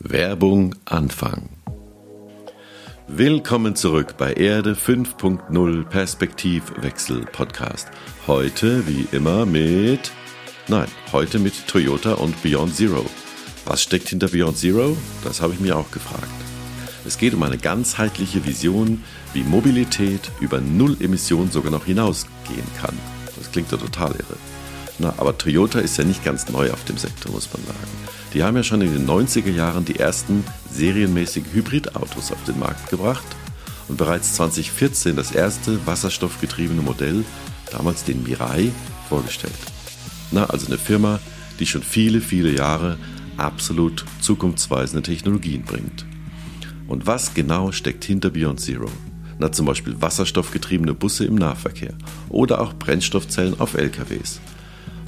Werbung Anfang. Willkommen zurück bei Erde 5.0 Perspektivwechsel Podcast. Heute wie immer mit, nein, heute mit Toyota und Beyond Zero. Was steckt hinter Beyond Zero? Das habe ich mir auch gefragt. Es geht um eine ganzheitliche Vision, wie Mobilität über Null Emissionen sogar noch hinausgehen kann. Das klingt ja total irre. Na, aber Toyota ist ja nicht ganz neu auf dem Sektor, muss man sagen. Die haben ja schon in den 90er Jahren die ersten serienmäßigen Hybridautos auf den Markt gebracht und bereits 2014 das erste wasserstoffgetriebene Modell, damals den Mirai, vorgestellt. Na, also eine Firma, die schon viele, viele Jahre absolut zukunftsweisende Technologien bringt. Und was genau steckt hinter Beyond Zero? Na, zum Beispiel wasserstoffgetriebene Busse im Nahverkehr oder auch Brennstoffzellen auf LKWs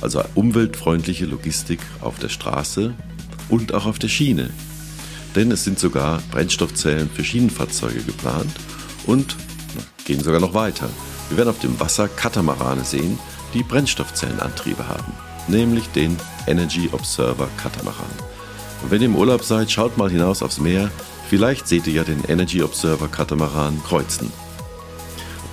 also umweltfreundliche Logistik auf der Straße und auch auf der Schiene. Denn es sind sogar Brennstoffzellen für Schienenfahrzeuge geplant und gehen sogar noch weiter. Wir werden auf dem Wasser Katamarane sehen, die Brennstoffzellenantriebe haben, nämlich den Energy Observer Katamaran. Und wenn ihr im Urlaub seid, schaut mal hinaus aufs Meer, vielleicht seht ihr ja den Energy Observer Katamaran kreuzen.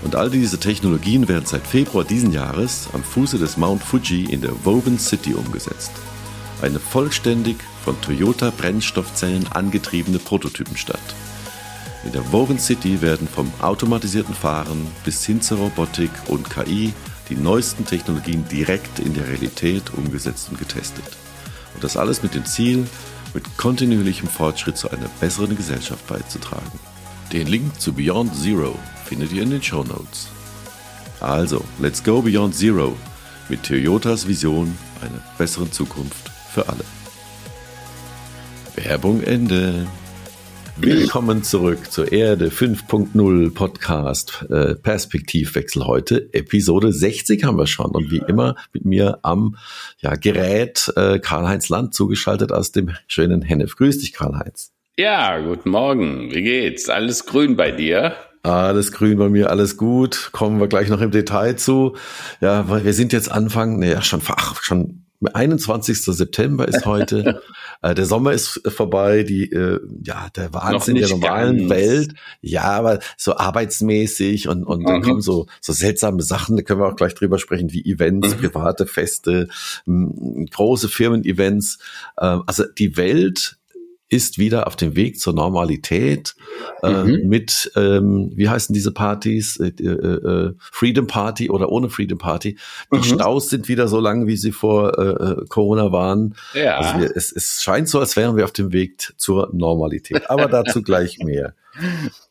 Und all diese Technologien werden seit Februar diesen Jahres am Fuße des Mount Fuji in der Woven City umgesetzt. Eine vollständig von Toyota Brennstoffzellen angetriebene Prototypenstadt. In der Woven City werden vom automatisierten Fahren bis hin zur Robotik und KI die neuesten Technologien direkt in der Realität umgesetzt und getestet. Und das alles mit dem Ziel, mit kontinuierlichem Fortschritt zu einer besseren Gesellschaft beizutragen. Den Link zu Beyond Zero findet ihr in den Show Notes. Also, let's go Beyond Zero mit Toyotas Vision einer besseren Zukunft für alle. Werbung Ende. Willkommen zurück zur Erde 5.0 Podcast äh, Perspektivwechsel heute. Episode 60 haben wir schon und wie immer mit mir am ja, Gerät äh, Karl-Heinz Land zugeschaltet aus dem schönen Hennef. Grüß dich, Karl-Heinz. Ja, guten Morgen. Wie geht's? Alles grün bei dir? Alles grün bei mir, alles gut. Kommen wir gleich noch im Detail zu. Ja, weil wir sind jetzt Anfang, naja, schon, ach, schon 21. September ist heute. äh, der Sommer ist vorbei, die, äh, ja, der Wahnsinn der normalen ganz. Welt. Ja, aber so arbeitsmäßig und, und mhm. dann kommen so, so seltsame Sachen, da können wir auch gleich drüber sprechen, wie Events, mhm. private Feste, große Firmen-Events. Äh, also die Welt ist wieder auf dem Weg zur Normalität äh, mhm. mit, ähm, wie heißen diese Partys? Äh, äh, äh, Freedom Party oder ohne Freedom Party. Die mhm. Staus sind wieder so lang, wie sie vor äh, äh, Corona waren. Ja. Also wir, es, es scheint so, als wären wir auf dem Weg zur Normalität. Aber dazu gleich mehr.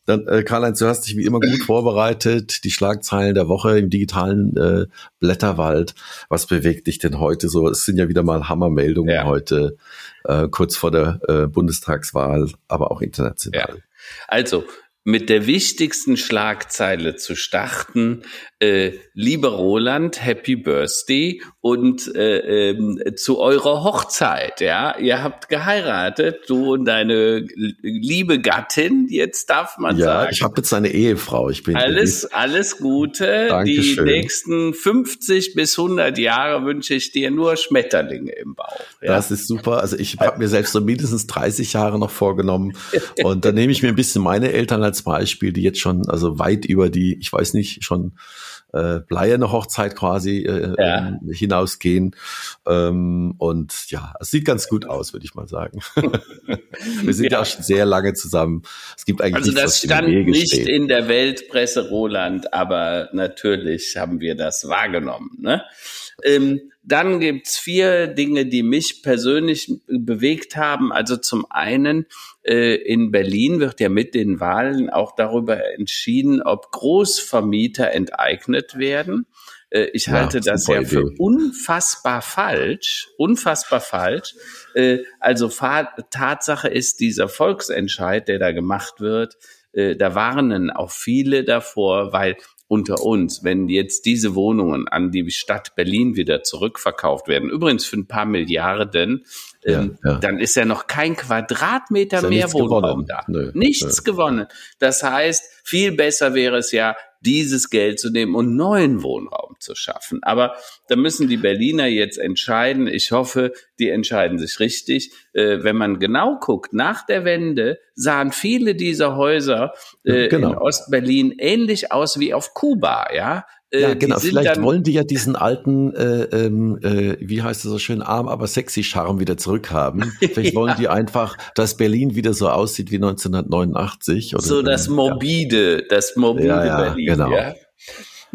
Dann, äh, Karl-Heinz, du hast dich wie immer gut vorbereitet. Die Schlagzeilen der Woche im digitalen äh, Blätterwald. Was bewegt dich denn heute so? Es sind ja wieder mal Hammermeldungen ja. heute, äh, kurz vor der äh, Bundestagswahl, aber auch international. Ja. Also, mit der wichtigsten Schlagzeile zu starten. Äh, lieber Roland, Happy Birthday und äh, äh, zu eurer Hochzeit. Ja, ihr habt geheiratet, du und deine liebe Gattin. Jetzt darf man ja, sagen. Ja, ich habe jetzt eine Ehefrau. Ich bin alles, alles Gute. Dankeschön. Die nächsten 50 bis 100 Jahre wünsche ich dir nur Schmetterlinge im Bauch. Ja? Das ist super. Also ich habe mir selbst so mindestens 30 Jahre noch vorgenommen und dann nehme ich mir ein bisschen meine Eltern als als Beispiel, die jetzt schon also weit über die, ich weiß nicht, schon äh, bleierne Hochzeit quasi äh, ja. Ähm, hinausgehen. Ähm, und ja, es sieht ganz gut aus, würde ich mal sagen. Wir sind ja. ja. auch schon sehr lange zusammen. Es gibt eigentlich also nichts, das stand nicht steht. in der Weltpresse, Roland, aber natürlich haben wir das wahrgenommen. Ne? Ähm, dann gibt's vier Dinge, die mich persönlich bewegt haben. Also zum einen, äh, in Berlin wird ja mit den Wahlen auch darüber entschieden, ob Großvermieter enteignet werden. Äh, ich ja, halte das ja für unfassbar falsch, unfassbar falsch. Äh, also Tatsache ist dieser Volksentscheid, der da gemacht wird, äh, da warnen auch viele davor, weil unter uns, wenn jetzt diese Wohnungen an die Stadt Berlin wieder zurückverkauft werden, übrigens für ein paar Milliarden, ähm, ja, ja. dann ist ja noch kein Quadratmeter mehr Wohnraum gewonnen. da. Nö, nichts nö. gewonnen. Das heißt, viel besser wäre es ja, dieses Geld zu nehmen und neuen Wohnraum zu schaffen. Aber da müssen die Berliner jetzt entscheiden. Ich hoffe, die entscheiden sich richtig. Äh, wenn man genau guckt, nach der Wende sahen viele dieser Häuser äh, genau. in Ostberlin ähnlich aus wie auf Kuba, ja. Äh, ja, genau. Vielleicht wollen die ja diesen alten, äh, ähm, äh, wie heißt es so schön, arm, aber sexy Charme wieder zurückhaben. Vielleicht ja. wollen die einfach, dass Berlin wieder so aussieht wie 1989. Oder so das morbide, ja. das morbide ja, Berlin. Genau. Ja.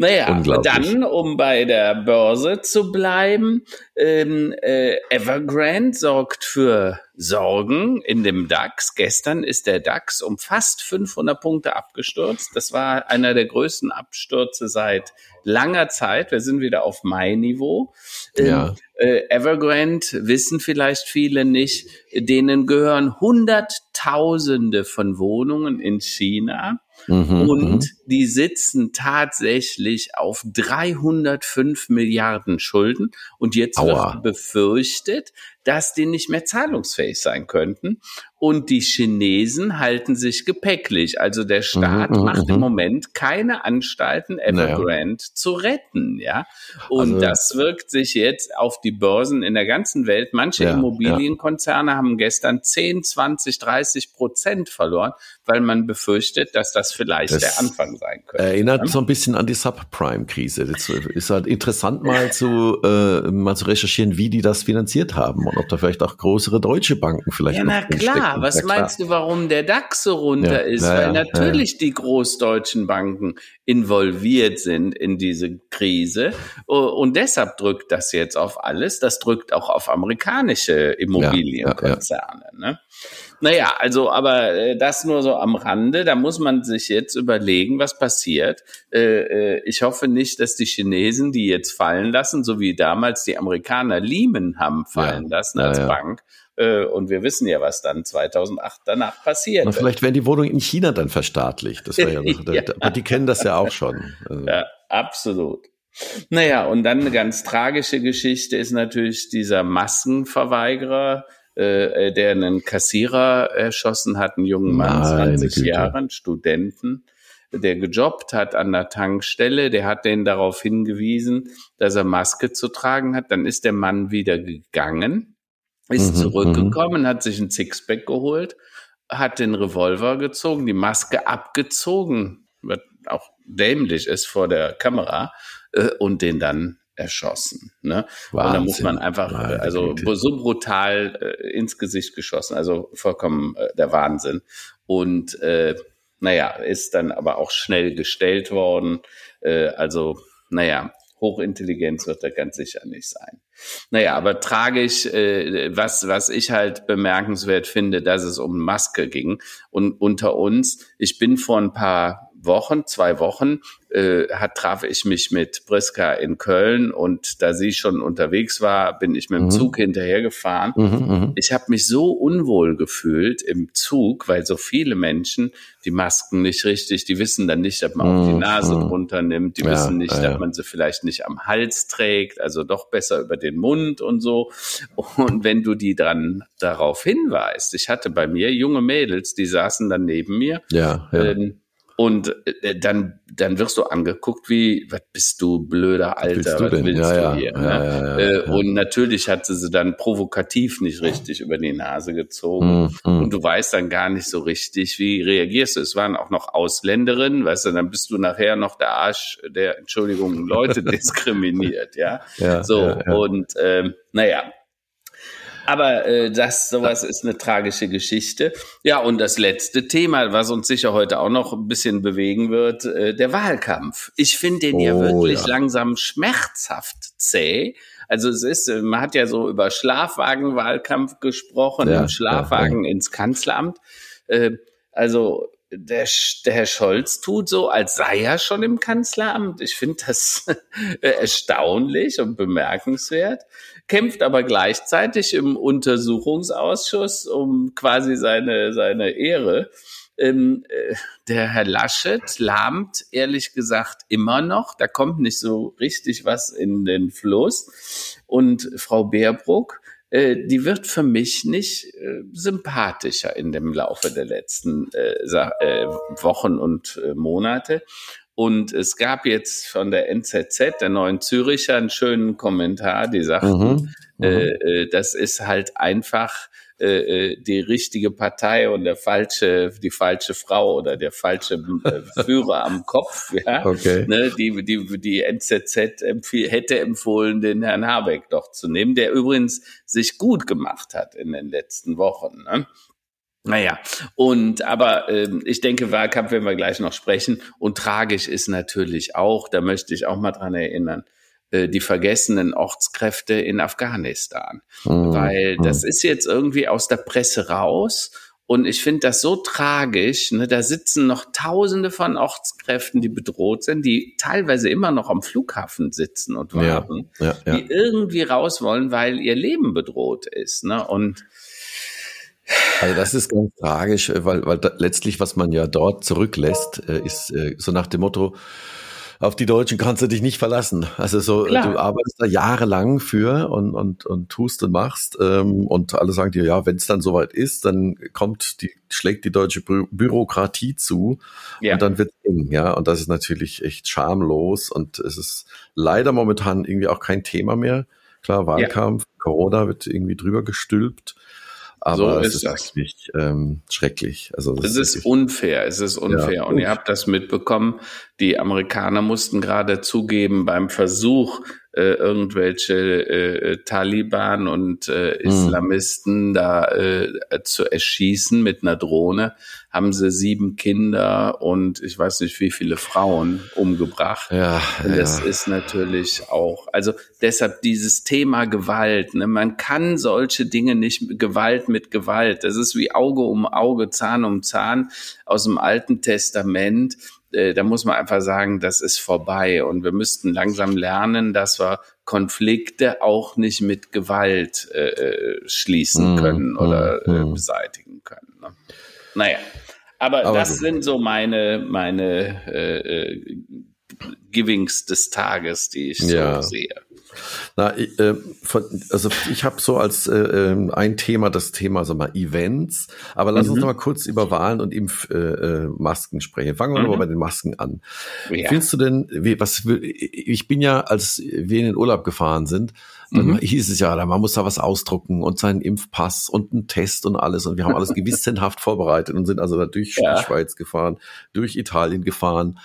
Naja, dann, um bei der Börse zu bleiben, ähm, äh, Evergrande sorgt für Sorgen in dem DAX. Gestern ist der DAX um fast 500 Punkte abgestürzt. Das war einer der größten Abstürze seit langer Zeit. Wir sind wieder auf Mai-Niveau. Ähm, ja. Äh, Evergrande wissen vielleicht viele nicht, denen gehören Hunderttausende von Wohnungen in China. Mhm, und mhm. die sitzen tatsächlich auf 305 Milliarden Schulden. Und jetzt Aua. wird befürchtet, dass die nicht mehr zahlungsfähig sein könnten. Und die Chinesen halten sich gepäcklich. Also der Staat mhm, macht im mhm. Moment keine Anstalten, Evergrande naja. zu retten. Ja, und also, das wirkt sich jetzt auf die Börsen in der ganzen Welt. Manche ja, Immobilienkonzerne ja. haben gestern 10, 20, 30 Prozent verloren, weil man befürchtet, dass das vielleicht das der Anfang sein könnte. Erinnert ja? so ein bisschen an die Subprime-Krise. Ist halt interessant mal zu äh, mal zu recherchieren, wie die das finanziert haben und ob da vielleicht auch größere deutsche Banken vielleicht. Ja, na klar. Was ja, meinst du, warum der DAX so runter ja, ist? Ja, Weil natürlich die großdeutschen Banken involviert sind in diese Krise und deshalb drückt das jetzt auf alles. Das drückt auch auf amerikanische Immobilienkonzerne. Ne? Naja, also, aber äh, das nur so am Rande. Da muss man sich jetzt überlegen, was passiert. Äh, äh, ich hoffe nicht, dass die Chinesen die jetzt fallen lassen, so wie damals die Amerikaner Lehman haben fallen ja. lassen als ja, ja. Bank. Äh, und wir wissen ja, was dann 2008 danach passiert. Und vielleicht werden die Wohnungen in China dann verstaatlicht. Das wäre ja noch, aber die kennen das ja auch schon. Also. Ja, absolut. Naja, und dann eine ganz tragische Geschichte ist natürlich dieser Maskenverweigerer, äh, äh, der einen Kassierer erschossen hat, einen jungen Mann, Nein, 20 Jahren, Studenten, der gejobbt hat an der Tankstelle, der hat den darauf hingewiesen, dass er Maske zu tragen hat. Dann ist der Mann wieder gegangen, ist mhm, zurückgekommen, hat sich ein Sixpack geholt, hat den Revolver gezogen, die Maske abgezogen, was auch dämlich ist vor der Kamera, äh, und den dann erschossen. Ne? Und da muss man einfach, äh, also so brutal äh, ins Gesicht geschossen, also vollkommen äh, der Wahnsinn. Und äh, naja, ist dann aber auch schnell gestellt worden. Äh, also, naja, Hochintelligenz wird er ganz sicher nicht sein. Naja, aber tragisch, äh, was, was ich halt bemerkenswert finde, dass es um Maske ging. Und unter uns, ich bin vor ein paar Wochen, zwei Wochen, äh, hat, traf ich mich mit Briska in Köln und da sie schon unterwegs war, bin ich mit dem mhm. Zug hinterhergefahren. Mhm, mhm. ich habe mich so unwohl gefühlt im Zug, weil so viele Menschen die Masken nicht richtig, die wissen dann nicht, ob man auch die mhm, Nase mhm. drunter nimmt, die ja, wissen nicht, ja. dass man sie vielleicht nicht am Hals trägt, also doch besser über den Mund und so. Und wenn du die dran darauf hinweist, ich hatte bei mir junge Mädels, die saßen dann neben mir. Ja, ja. Ähm, und äh, dann, dann wirst du angeguckt wie, was bist du, blöder Alter, was, was willst ja, du hier? Ja, ne? ja, äh, und natürlich hat sie sie dann provokativ nicht richtig über die Nase gezogen. Mhm. Und du weißt dann gar nicht so richtig, wie reagierst du. Es waren auch noch Ausländerinnen, weißt du, dann bist du nachher noch der Arsch, der, Entschuldigung, Leute diskriminiert, ja. ja so, und ähm, naja, aber äh, das sowas ist eine tragische Geschichte. Ja, und das letzte Thema, was uns sicher heute auch noch ein bisschen bewegen wird, äh, der Wahlkampf. Ich finde den oh, ja wirklich ja. langsam schmerzhaft zäh. Also es ist, äh, man hat ja so über Schlafwagenwahlkampf gesprochen, ja, Schlafwagen ja, ins Kanzleramt. Äh, also der, der Herr Scholz tut so, als sei er schon im Kanzleramt. Ich finde das erstaunlich und bemerkenswert kämpft aber gleichzeitig im Untersuchungsausschuss um quasi seine, seine Ehre. Ähm, äh, der Herr Laschet lahmt ehrlich gesagt immer noch. Da kommt nicht so richtig was in den Fluss. Und Frau Baerbruck, äh, die wird für mich nicht äh, sympathischer in dem Laufe der letzten äh, äh Wochen und Monate. Und es gab jetzt von der NZZ, der neuen Züricher, einen schönen Kommentar, die sagten, mhm. Mhm. Äh, äh, das ist halt einfach äh, äh, die richtige Partei und der falsche, die falsche Frau oder der falsche äh, Führer am Kopf, ja. Okay. Ne, die, die, die NZZ empfehl, hätte empfohlen, den Herrn Habeck doch zu nehmen, der übrigens sich gut gemacht hat in den letzten Wochen. Ne? Naja, und aber äh, ich denke, Wahlkampf werden wir gleich noch sprechen. Und tragisch ist natürlich auch, da möchte ich auch mal dran erinnern, äh, die vergessenen Ortskräfte in Afghanistan. Mhm. Weil mhm. das ist jetzt irgendwie aus der Presse raus. Und ich finde das so tragisch. Ne? Da sitzen noch Tausende von Ortskräften, die bedroht sind, die teilweise immer noch am Flughafen sitzen und warten, ja, ja, ja. die irgendwie raus wollen, weil ihr Leben bedroht ist. Ne? Und also das ist ganz tragisch, weil, weil da, letztlich, was man ja dort zurücklässt, äh, ist äh, so nach dem Motto, auf die Deutschen kannst du dich nicht verlassen. Also so, Klar. du arbeitest da jahrelang für und, und, und tust und machst ähm, und alle sagen dir, ja, wenn es dann soweit ist, dann kommt die, schlägt die deutsche Bü Bürokratie zu ja. und dann wird eng, ja. Und das ist natürlich echt schamlos und es ist leider momentan irgendwie auch kein Thema mehr. Klar, Wahlkampf, ja. Corona wird irgendwie drüber gestülpt. Aber so ist es ist das. wirklich ähm, schrecklich. Also es ist, ist unfair, es ist unfair. Ja, und ihr habt das mitbekommen, die Amerikaner mussten gerade zugeben beim Versuch, äh, irgendwelche äh, Taliban und äh, hm. Islamisten mhm. da äh, zu erschießen mit einer Drohne, haben sie sieben Kinder und ich weiß nicht wie viele Frauen umgebracht. Ja, und das ja. ist natürlich auch, also deshalb dieses Thema Gewalt. Ne? Man kann solche Dinge nicht Gewalt mit Gewalt. Das ist wie Auge um Auge, Zahn um Zahn aus dem Alten Testament äh, da muss man einfach sagen, das ist vorbei und wir müssten langsam lernen, dass wir Konflikte auch nicht mit Gewalt äh, äh schließen mm, können oder mm, äh, beseitigen können. Ne? Naja, aber, aber das gut. sind so meine meine äh, äh, Givings des Tages, die ich ja. so sehe. Na, äh, von, also ich habe so als äh, ähm, ein Thema das Thema sag mal Events, aber lass mhm. uns noch mal kurz über Wahlen und Impfmasken äh, äh sprechen. Fangen wir mhm. mal bei den Masken an. Ja. Findest du denn, wie, was ich bin ja, als wir in den Urlaub gefahren sind, dann mhm. hieß es ja, man muss da was ausdrucken und seinen Impfpass und einen Test und alles und wir haben alles gewissenhaft vorbereitet und sind also da durch ja. die Schweiz gefahren, durch Italien gefahren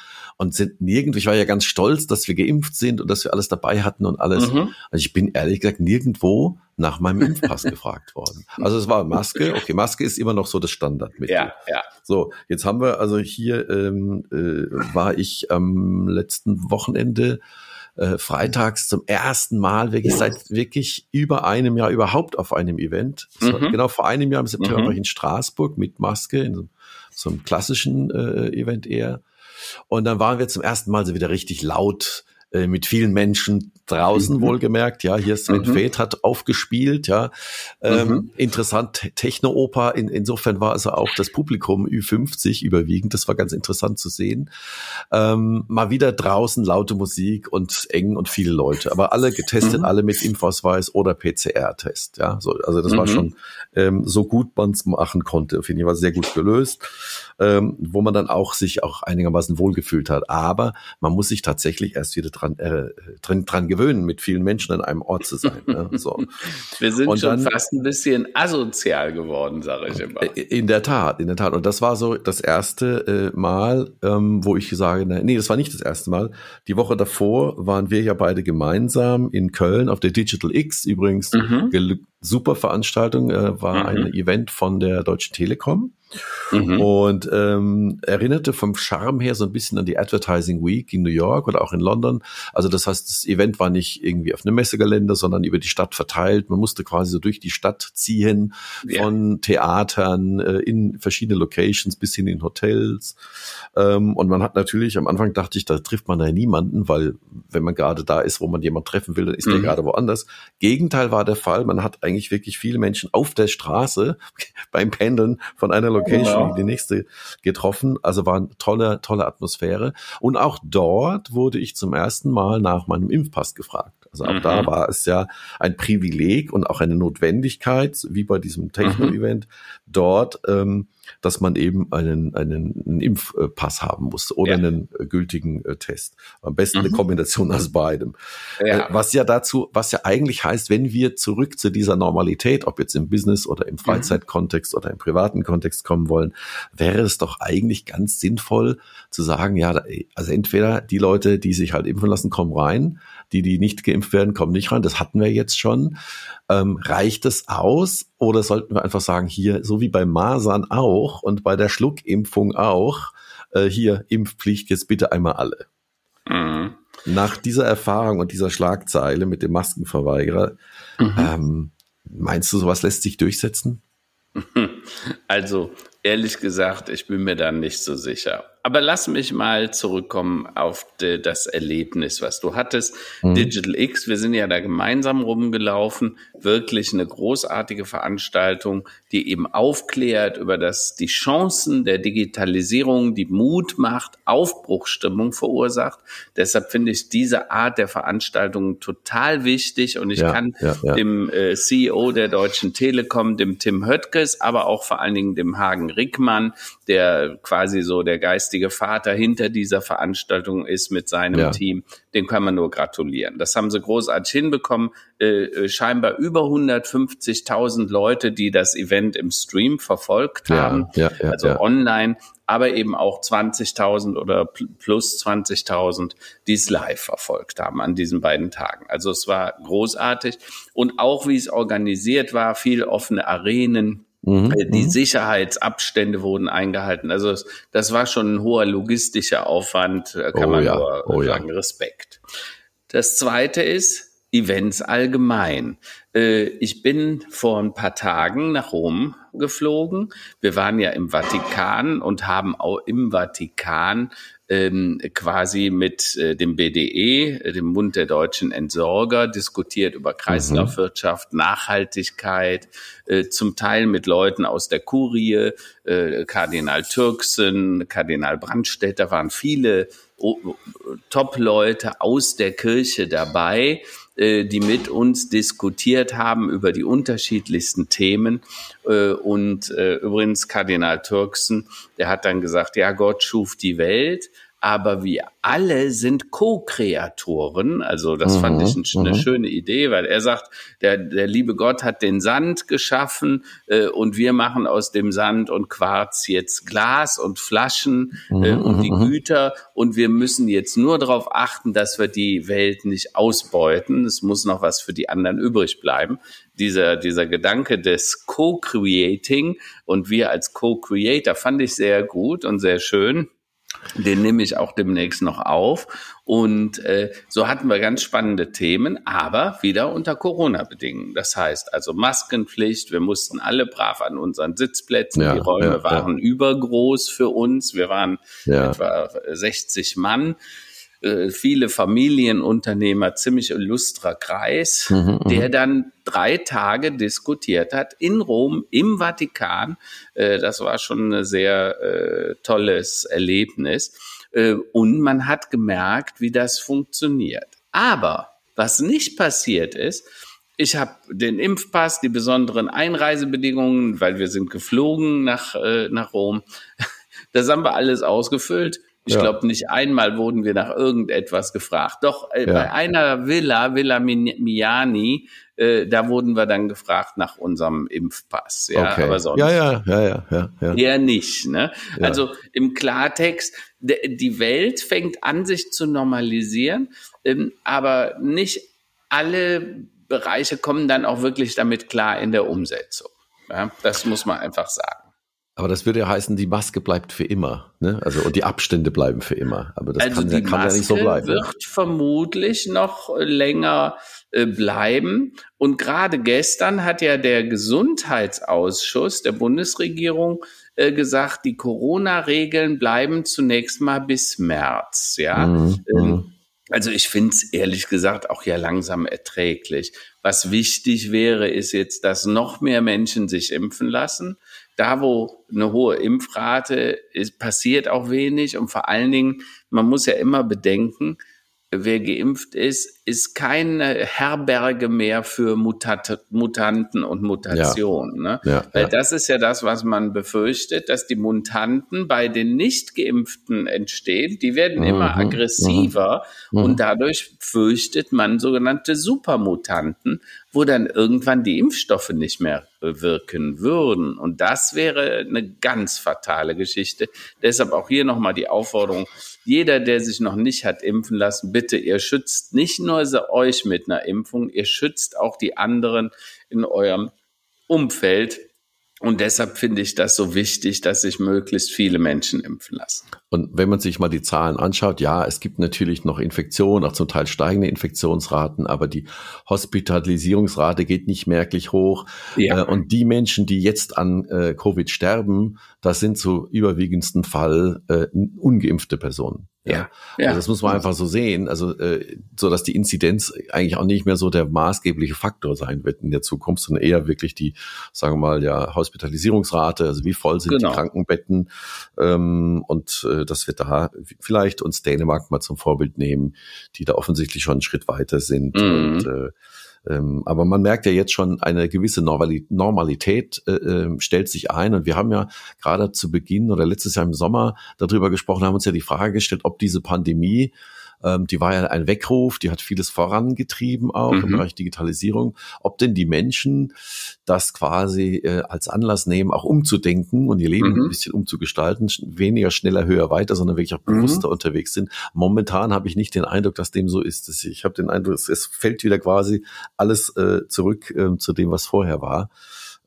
und sind nirgendwo, ich war ja ganz stolz, dass wir geimpft sind und dass wir alles dabei hatten und alles. Mhm. Also ich bin ehrlich gesagt nirgendwo nach meinem Impfpass gefragt worden. Also es war Maske, okay, Maske ist immer noch so das Standardmittel. Ja, ja. So, jetzt haben wir, also hier ähm, äh, war ich am letzten Wochenende äh, freitags zum ersten Mal wirklich seit wirklich über einem Jahr überhaupt auf einem Event. Mhm. Genau vor einem Jahr im September mhm. war ich in Straßburg mit Maske, in so, so einem klassischen äh, Event eher. Und dann waren wir zum ersten Mal so wieder richtig laut äh, mit vielen Menschen draußen mhm. wohlgemerkt. Ja, hier Sven mhm. Feth hat aufgespielt. Ja, ähm, mhm. interessant Techno-Oper. In, insofern war also auch das Publikum Ü50 überwiegend. Das war ganz interessant zu sehen. Ähm, mal wieder draußen laute Musik und eng und viele Leute, aber alle getestet, mhm. alle mit Impfausweis oder PCR-Test. Ja, so, also das war mhm. schon ähm, so gut man es machen konnte. Finde ich war sehr gut gelöst, ähm, wo man dann auch sich auch einigermaßen wohlgefühlt hat. Aber man muss sich tatsächlich erst wieder dran, äh, dran, dran gewöhnen, mit vielen Menschen an einem Ort zu sein. Ne? So. Wir sind und schon dann, fast ein bisschen asozial geworden, sage ich immer. Äh, in der Tat, in der Tat. Und das war so das erste äh, Mal, ähm, wo ich sage, nee, das war nicht das erste Mal. Die Woche davor waren wir ja beide gemeinsam in Köln auf der Digital X, übrigens mhm. super Veranstaltung, äh, war mhm. ein Event von der Deutschen Telekom. Mhm. Und ähm, erinnerte vom Charme her so ein bisschen an die Advertising Week in New York oder auch in London. Also das heißt, das Event war nicht irgendwie auf einem Messegelände, sondern über die Stadt verteilt. Man musste quasi so durch die Stadt ziehen, ja. von Theatern äh, in verschiedene Locations bis hin in Hotels. Ähm, und man hat natürlich, am Anfang dachte ich, da trifft man ja niemanden, weil wenn man gerade da ist, wo man jemanden treffen will, dann ist mhm. der gerade woanders. Gegenteil war der Fall. Man hat eigentlich wirklich viele Menschen auf der Straße beim Pendeln von einer Lokation Location genau. die nächste getroffen. Also war eine tolle, tolle Atmosphäre. Und auch dort wurde ich zum ersten Mal nach meinem Impfpass gefragt. Also auch mhm. da war es ja ein Privileg und auch eine Notwendigkeit, wie bei diesem Techno-Event, mhm. dort ähm, dass man eben einen, einen, einen Impfpass haben muss oder ja. einen äh, gültigen äh, Test. Am besten mhm. eine Kombination aus beidem. Ja. Äh, was ja dazu, was ja eigentlich heißt, wenn wir zurück zu dieser Normalität, ob jetzt im Business oder im mhm. Freizeitkontext mhm. oder im privaten Kontext kommen wollen, wäre es doch eigentlich ganz sinnvoll zu sagen, ja, also entweder die Leute, die sich halt impfen lassen, kommen rein, die, die nicht geimpft werden, kommen nicht rein. Das hatten wir jetzt schon. Ähm, reicht es aus oder sollten wir einfach sagen, hier, so wie bei Masern auch und bei der Schluckimpfung auch, äh, hier Impfpflicht jetzt bitte einmal alle. Mhm. Nach dieser Erfahrung und dieser Schlagzeile mit dem Maskenverweigerer, mhm. ähm, meinst du, sowas lässt sich durchsetzen? Also ehrlich gesagt, ich bin mir da nicht so sicher. Aber lass mich mal zurückkommen auf de, das Erlebnis, was du hattest. Mhm. Digital X, wir sind ja da gemeinsam rumgelaufen. Wirklich eine großartige Veranstaltung, die eben aufklärt über das, die Chancen der Digitalisierung, die Mut macht, Aufbruchstimmung verursacht. Deshalb finde ich diese Art der Veranstaltung total wichtig und ich ja, kann ja, ja. dem äh, CEO der Deutschen Telekom, dem Tim Höttges, aber auch vor allen Dingen dem Hagen Rickmann, der quasi so der Geist geistige Vater hinter dieser Veranstaltung ist mit seinem ja. Team, dem kann man nur gratulieren. Das haben sie großartig hinbekommen. Äh, äh scheinbar über 150.000 Leute, die das Event im Stream verfolgt haben, ja, ja, also online, aber eben auch 20.000 oder plus 20.000, die es live verfolgt haben an diesen beiden Tagen. Also es war großartig und auch wie es organisiert war, viel offene Arenen, Mhm, äh, die mhm. Sicherheitsabstände wurden eingehalten. Also das war schon ein hoher logistischer Aufwand, da kann oh, man ja. nur oh, sagen, ja. Respekt. Das zweite ist, Events allgemein. Äh, ich bin vor ein paar Tagen nach Rom geflogen. Wir waren ja im Vatikan und haben auch im Vatikan ähm, quasi mit äh, dem BDE, äh, dem Bund der deutschen Entsorger, diskutiert über Kreislaufwirtschaft, mhm. Nachhaltigkeit, äh, zum Teil mit Leuten aus der Kurie, äh, Kardinal Türksen, Kardinal Brandstätter, waren viele Top-Leute aus der Kirche dabei, äh, die mit uns diskutiert haben über die unterschiedlichsten Themen. Äh, und äh, übrigens Kardinal Türksen, der hat dann gesagt, ja, Gott schuf die Welt, aber wir alle sind Co-Kreatoren. Also das mhm, fand ich ein, eine mhm. schöne Idee, weil er sagt, der, der liebe Gott hat den Sand geschaffen äh, und wir machen aus dem Sand und Quarz jetzt Glas und Flaschen äh, mhm, und die mhm. Güter und wir müssen jetzt nur darauf achten, dass wir die Welt nicht ausbeuten. Es muss noch was für die anderen übrig bleiben. Dieser, dieser Gedanke des Co-Creating und wir als Co-Creator fand ich sehr gut und sehr schön. Den nehme ich auch demnächst noch auf. Und äh, so hatten wir ganz spannende Themen, aber wieder unter Corona-Bedingungen. Das heißt also Maskenpflicht, wir mussten alle brav an unseren Sitzplätzen, ja, die Räume ja, waren ja. übergroß für uns, wir waren etwa 60 Mann. Äh, viele Familienunternehmer, ziemlich illustrer Kreis, mhm, mhm, der dann drei Tage diskutiert hat in Rom, im Vatikan. Äh, das war schon ein sehr äh, tolles Erlebnis. Und man hat gemerkt, wie das funktioniert. Aber was nicht passiert ist, ich habe den Impfpass, die besonderen Einreisebedingungen, weil wir sind geflogen nach, äh, nach Rom. Das haben wir alles ausgefüllt. Ich ja. glaube, nicht einmal wurden wir nach irgendetwas gefragt. Doch äh, ja. bei einer Villa, Villa Miani, äh, da wurden wir dann gefragt nach unserem Impfpass. Ja, okay. aber sonst ja, ja, ja, ja, ja, ja. eher nicht. Ne? Ja. Also im Klartext, die Welt fängt an, sich zu normalisieren, ähm, aber nicht alle Bereiche kommen dann auch wirklich damit klar in der Umsetzung. Ja, das muss man einfach sagen. Aber das würde ja heißen, die Maske bleibt für immer. Ne? Also und die Abstände bleiben für immer. Aber das also kann, die kann Maske ja nicht so bleiben. wird ne? vermutlich noch länger äh, bleiben. Und gerade gestern hat ja der Gesundheitsausschuss der Bundesregierung äh, gesagt, die Corona-Regeln bleiben zunächst mal bis März. Ja. Mhm, ähm, mhm. also ich finde es ehrlich gesagt auch ja langsam erträglich. Was wichtig wäre, ist jetzt, dass noch mehr Menschen sich impfen lassen da, wo eine hohe Impfrate ist, passiert auch wenig. Und vor allen Dingen, man muss ja immer bedenken, wer geimpft ist, ist keine Herberge mehr für Mutat Mutanten und Mutationen. Ja. Ne? Ja, Weil ja. das ist ja das, was man befürchtet, dass die Mutanten bei den Nicht-Geimpften entstehen. Die werden mhm. immer aggressiver mhm. und dadurch fürchtet man sogenannte Supermutanten, wo dann irgendwann die Impfstoffe nicht mehr wirken würden. Und das wäre eine ganz fatale Geschichte. Deshalb auch hier nochmal die Aufforderung, jeder, der sich noch nicht hat impfen lassen, bitte, ihr schützt nicht nur euch mit einer Impfung, ihr schützt auch die anderen in eurem Umfeld. Und deshalb finde ich das so wichtig, dass sich möglichst viele Menschen impfen lassen. Und wenn man sich mal die Zahlen anschaut, ja, es gibt natürlich noch Infektionen, auch zum Teil steigende Infektionsraten, aber die Hospitalisierungsrate geht nicht merklich hoch. Ja. Äh, und die Menschen, die jetzt an äh, Covid sterben, das sind zu überwiegendsten Fall äh, ungeimpfte Personen. Ja, ja. Also das muss man einfach so sehen, also äh, so dass die Inzidenz eigentlich auch nicht mehr so der maßgebliche Faktor sein wird in der Zukunft, sondern eher wirklich die, sagen wir mal, ja Hospitalisierungsrate, also wie voll sind genau. die Krankenbetten ähm, und äh, dass wir da vielleicht uns Dänemark mal zum Vorbild nehmen, die da offensichtlich schon einen Schritt weiter sind mhm. und äh, ähm, aber man merkt ja jetzt schon, eine gewisse Normalität äh, äh, stellt sich ein. Und wir haben ja gerade zu Beginn oder letztes Jahr im Sommer darüber gesprochen, haben uns ja die Frage gestellt, ob diese Pandemie ähm, die war ja ein Weckruf, die hat vieles vorangetrieben auch mhm. im Bereich Digitalisierung. Ob denn die Menschen das quasi äh, als Anlass nehmen, auch umzudenken und ihr Leben mhm. ein bisschen umzugestalten, weniger schneller, höher, weiter, sondern wirklich auch mhm. bewusster mhm. unterwegs sind. Momentan habe ich nicht den Eindruck, dass dem so ist. Ich habe den Eindruck, es fällt wieder quasi alles äh, zurück äh, zu dem, was vorher war.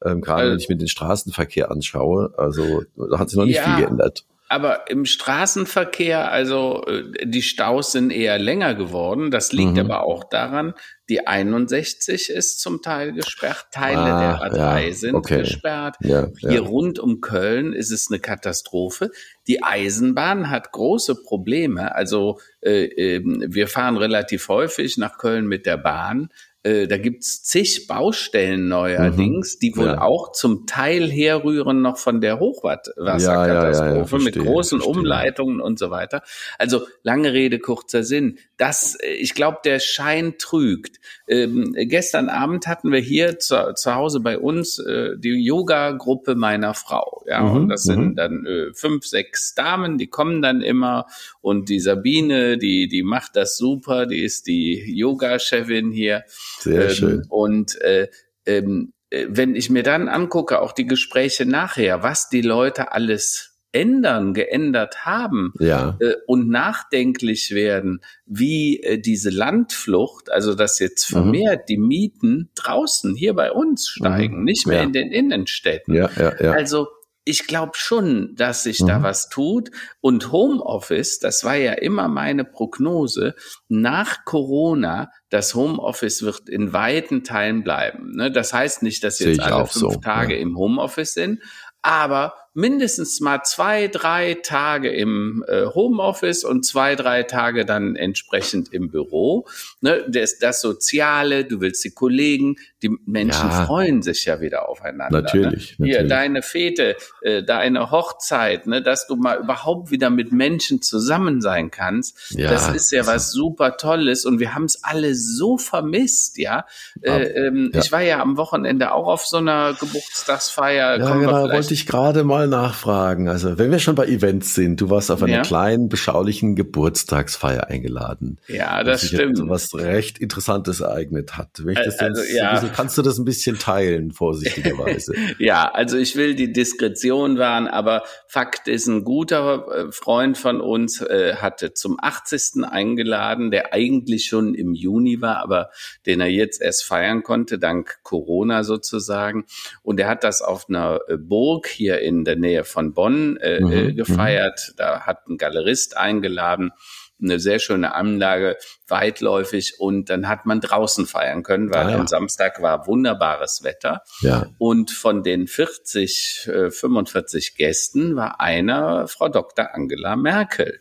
Ähm, gerade wenn ich mir den Straßenverkehr anschaue, also da hat sich noch nicht ja. viel geändert. Aber im Straßenverkehr, also äh, die Staus sind eher länger geworden. Das liegt mhm. aber auch daran, die 61 ist zum Teil gesperrt, Teile ah, der A3 ja, sind okay. gesperrt. Ja, Hier ja. rund um Köln ist es eine Katastrophe. Die Eisenbahn hat große Probleme. Also äh, äh, wir fahren relativ häufig nach Köln mit der Bahn. Äh, da gibt's zig Baustellen neuerdings, mhm. die wohl ja. auch zum Teil herrühren noch von der Hochwasserkatastrophe ja, mit großen verstehe. Umleitungen und so weiter. Also lange Rede, kurzer Sinn. Das, äh, ich glaube, der Schein trügt. Ähm, gestern Abend hatten wir hier zu, zu Hause bei uns äh, die Yoga-Gruppe meiner Frau. Ja, mhm. und das sind mhm. dann äh, fünf, sechs Damen, die kommen dann immer und die Sabine, die, die macht das super, die ist die Yoga-Chefin hier. Sehr ähm, schön. Und äh, ähm, äh, wenn ich mir dann angucke, auch die Gespräche nachher, was die Leute alles ändern, geändert haben ja. äh, und nachdenklich werden, wie äh, diese Landflucht, also dass jetzt mhm. vermehrt mhm. die Mieten draußen hier bei uns steigen, mhm. nicht mehr ja. in den Innenstädten. Ja, ja, ja. Also ich glaube schon, dass sich mhm. da was tut. Und Homeoffice, das war ja immer meine Prognose, nach Corona, das Homeoffice wird in weiten Teilen bleiben. Ne? Das heißt nicht, dass jetzt alle fünf so. Tage ja. im Homeoffice sind, aber mindestens mal zwei, drei Tage im äh, Homeoffice und zwei, drei Tage dann entsprechend im Büro. Ne, das, das Soziale, du willst die Kollegen, die Menschen ja. freuen sich ja wieder aufeinander. Natürlich. Ne? Hier, natürlich. deine Fete, äh, deine Hochzeit, ne, dass du mal überhaupt wieder mit Menschen zusammen sein kannst. Ja, das ist ja was super Tolles und wir haben es alle so vermisst, ja. Äh, ähm, ja. Ich war ja am Wochenende auch auf so einer Geburtstagsfeier. Ja, genau, wollte ich gerade mal mal nachfragen. Also, wenn wir schon bei Events sind, du warst auf einer ja. kleinen, beschaulichen Geburtstagsfeier eingeladen. Ja, das stimmt. Was recht Interessantes ereignet hat. Das also, jetzt, ja. bisschen, kannst du das ein bisschen teilen, vorsichtigerweise? ja, also ich will die Diskretion wahren, aber Fakt ist, ein guter äh, Freund von uns äh, hatte zum 80. eingeladen, der eigentlich schon im Juni war, aber den er jetzt erst feiern konnte, dank Corona sozusagen. Und er hat das auf einer äh, Burg hier in der Nähe von Bonn äh, mhm, äh, mhm. gefeiert. Da hat ein Galerist eingeladen eine sehr schöne Anlage, weitläufig und dann hat man draußen feiern können, weil ah, ja. am Samstag war wunderbares Wetter. Ja. Und von den 40, äh, 45 Gästen war einer Frau Dr. Angela Merkel.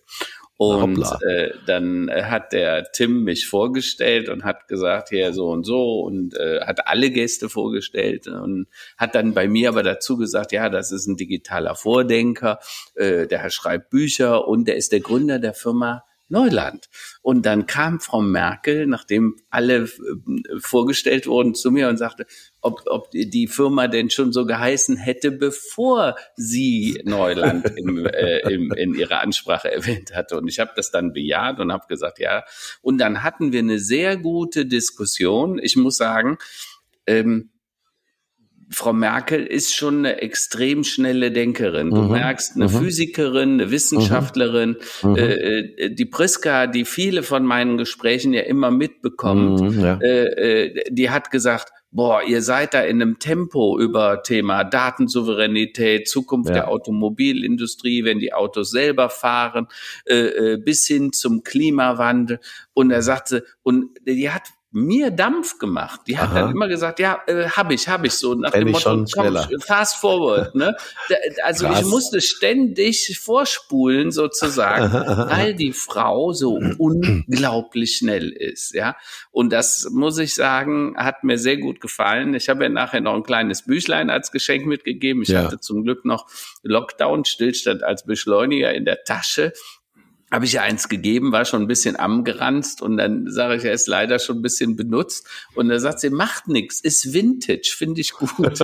Und äh, dann hat der Tim mich vorgestellt und hat gesagt, hier so und so und äh, hat alle Gäste vorgestellt und hat dann bei mir aber dazu gesagt, ja, das ist ein digitaler Vordenker, äh, der schreibt Bücher und der ist der Gründer der Firma Neuland. Und dann kam Frau Merkel, nachdem alle äh, vorgestellt wurden, zu mir und sagte, ob, ob die Firma denn schon so geheißen hätte, bevor sie Neuland im, äh, im, in ihrer Ansprache erwähnt hatte. Und ich habe das dann bejaht und habe gesagt, ja. Und dann hatten wir eine sehr gute Diskussion. Ich muss sagen, ähm, Frau Merkel ist schon eine extrem schnelle Denkerin. Du mhm. merkst, eine mhm. Physikerin, eine Wissenschaftlerin, mhm. äh, äh die Priska, die viele von meinen Gesprächen ja immer mitbekommt, mhm, ja. äh, äh, die hat gesagt, boah, ihr seid da in einem Tempo über Thema Datensouveränität, Zukunft ja. der Automobilindustrie, wenn die Autos selber fahren, äh, äh bis hin zum Klimawandel. Und er sagte, und die hat mir Dampf gemacht. Die hat Aha. dann immer gesagt, ja, äh, habe ich, habe ich so nach Kenn dem Motto, komm, fast forward. Ne? Also Krass. ich musste ständig vorspulen sozusagen, weil die Frau so unglaublich schnell ist. Ja, und das muss ich sagen, hat mir sehr gut gefallen. Ich habe ja nachher noch ein kleines Büchlein als Geschenk mitgegeben. Ich ja. hatte zum Glück noch Lockdown, Stillstand als Beschleuniger in der Tasche habe ich ja eins gegeben, war schon ein bisschen angeranzt und dann sage ich, er ist leider schon ein bisschen benutzt und dann sagt sie, macht nichts, ist Vintage, finde ich gut.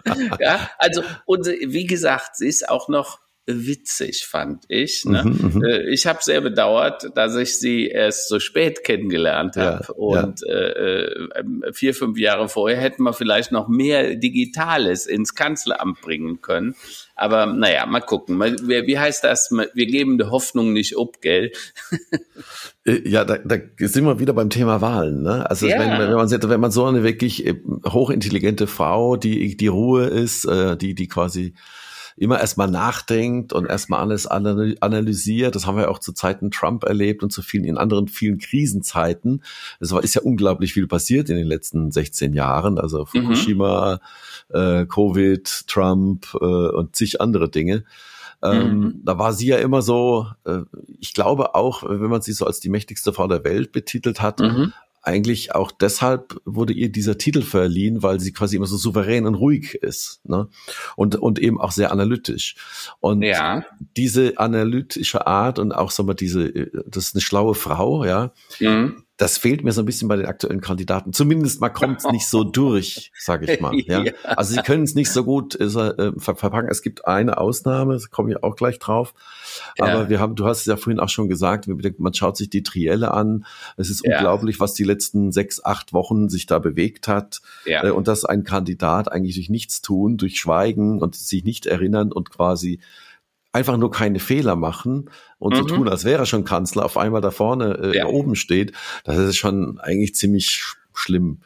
ja, also und wie gesagt, sie ist auch noch witzig, fand ich. Ne? Mhm, mhm. Äh, ich habe sehr bedauert, dass ich sie erst so spät kennengelernt habe. Ja, und ja. Äh, äh, vier, fünf Jahre vorher hätten wir vielleicht noch mehr Digitales ins Kanzleramt bringen können. Aber naja, mal gucken. Wie heißt das? Wir geben die Hoffnung nicht ob, gell? Äh, ja, da, da sind wir wieder beim Thema Wahlen. Ne? Also ja. wenn, wenn, man wenn man so eine wirklich hochintelligente Frau, die die Ruhe ist, die die quasi immer erstmal nachdenkt und erstmal alles analysiert. Das haben wir auch zu Zeiten Trump erlebt und zu vielen in anderen vielen Krisenzeiten. Es ist ja unglaublich viel passiert in den letzten 16 Jahren. Also mhm. Fukushima, mhm. äh, Covid, Trump äh, und zig andere Dinge. Ähm, mhm. Da war sie ja immer so, äh, ich glaube auch, wenn man sie so als die mächtigste Frau der Welt betitelt hat, mhm eigentlich auch deshalb wurde ihr dieser Titel verliehen, weil sie quasi immer so souverän und ruhig ist, ne? Und und eben auch sehr analytisch. Und ja. diese analytische Art und auch so mal diese, das ist eine schlaue Frau, ja. Mhm das fehlt mir so ein bisschen bei den aktuellen Kandidaten. Zumindest mal kommt es nicht so durch, sage ich mal. Ja? ja. Also sie können es nicht so gut äh, verpacken. Es gibt eine Ausnahme, da komme ich auch gleich drauf. Ja. Aber wir haben, du hast es ja vorhin auch schon gesagt, man schaut sich die Trielle an. Es ist ja. unglaublich, was die letzten sechs, acht Wochen sich da bewegt hat. Ja. Äh, und dass ein Kandidat eigentlich durch nichts tun, durch Schweigen und sich nicht erinnern und quasi einfach nur keine Fehler machen und mhm. so tun, als wäre er schon Kanzler, auf einmal da vorne äh, ja. oben steht, das ist schon eigentlich ziemlich schlimm.